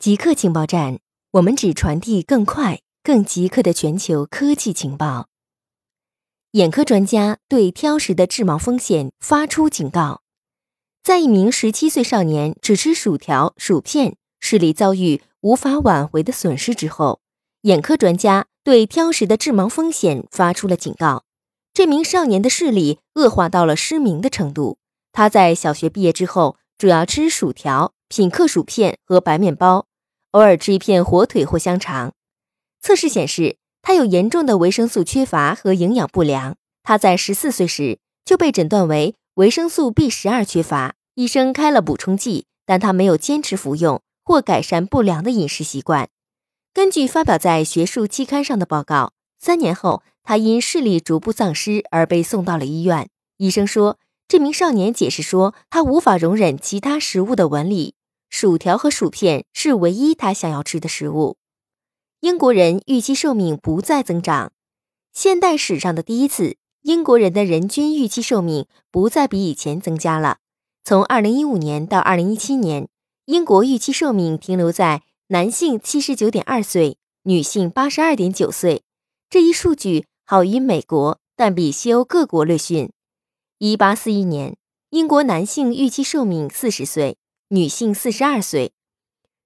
极客情报站，我们只传递更快、更极客的全球科技情报。眼科专家对挑食的致盲风险发出警告。在一名十七岁少年只吃薯条、薯片，视力遭遇无法挽回的损失之后，眼科专家对挑食的致盲风险发出了警告。这名少年的视力恶化到了失明的程度。他在小学毕业之后，主要吃薯条、品客薯片和白面包。偶尔吃一片火腿或香肠。测试显示，他有严重的维生素缺乏和营养不良。他在十四岁时就被诊断为维生素 B 十二缺乏，医生开了补充剂，但他没有坚持服用或改善不良的饮食习惯。根据发表在学术期刊上的报告，三年后他因视力逐步丧失而被送到了医院。医生说，这名少年解释说，他无法容忍其他食物的纹理。薯条和薯片是唯一他想要吃的食物。英国人预期寿命不再增长，现代史上的第一次，英国人的人均预期寿命不再比以前增加了。从2015年到2017年，英国预期寿命停留在男性79.2岁，女性82.9岁。这一数据好于美国，但比西欧各国略逊。1841年，英国男性预期寿命40岁。女性四十二岁，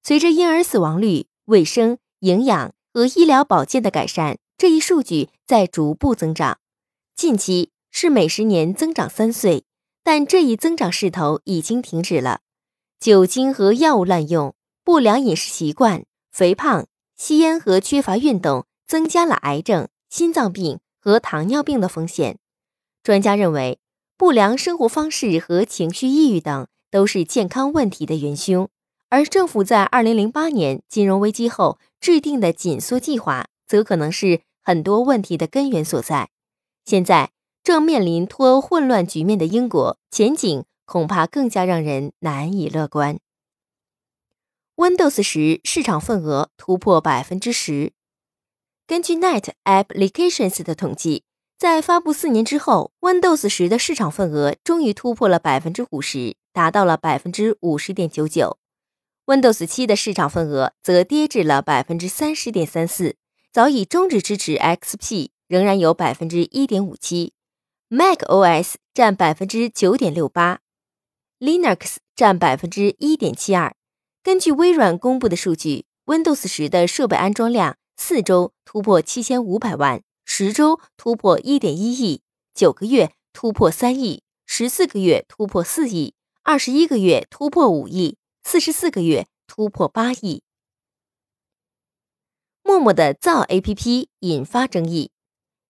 随着婴儿死亡率、卫生、营养和医疗保健的改善，这一数据在逐步增长。近期是每十年增长三岁，但这一增长势头已经停止了。酒精和药物滥用、不良饮食习惯、肥胖、吸烟和缺乏运动，增加了癌症、心脏病和糖尿病的风险。专家认为，不良生活方式和情绪抑郁等。都是健康问题的元凶，而政府在二零零八年金融危机后制定的紧缩计划，则可能是很多问题的根源所在。现在正面临脱欧混乱局面的英国，前景恐怕更加让人难以乐观。Windows 十市场份额突破百分之十，根据 Net Applications 的统计。在发布四年之后，Windows 十的市场份额终于突破了百分之五十，达到了百分之五十点九九。Windows 七的市场份额则跌至了百分之三十点三四，早已终止支持 XP，仍然有百分之一点五七。macOS 占百分之九点六八，Linux 占百分之一点七二。根据微软公布的数据，Windows 十的设备安装量四周突破七千五百万。十周突破一点一亿，九个月突破三亿，十四个月突破四亿，二十一个月突破五亿，四十四个月突破八亿。陌陌的造 A P P 引发争议。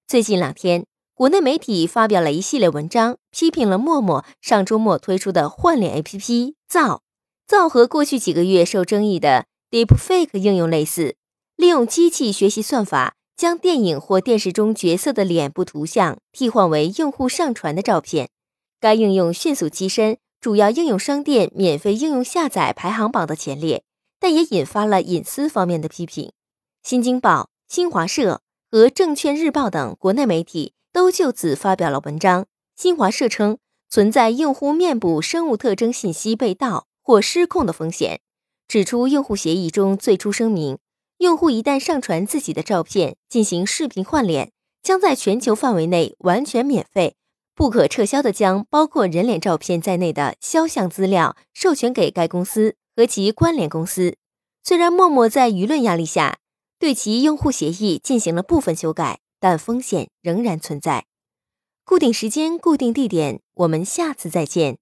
最近两天，国内媒体发表了一系列文章，批评了陌陌上周末推出的换脸 A P P 造。造和过去几个月受争议的 Deepfake 应用类似，利用机器学习算法。将电影或电视中角色的脸部图像替换为用户上传的照片，该应用迅速跻身主要应用商店免费应用下载排行榜的前列，但也引发了隐私方面的批评。新京报、新华社和证券日报等国内媒体都就此发表了文章。新华社称存在用户面部生物特征信息被盗或失控的风险，指出用户协议中最初声明。用户一旦上传自己的照片进行视频换脸，将在全球范围内完全免费、不可撤销的将包括人脸照片在内的肖像资料授权给该公司和其关联公司。虽然陌陌在舆论压力下对其用户协议进行了部分修改，但风险仍然存在。固定时间，固定地点，我们下次再见。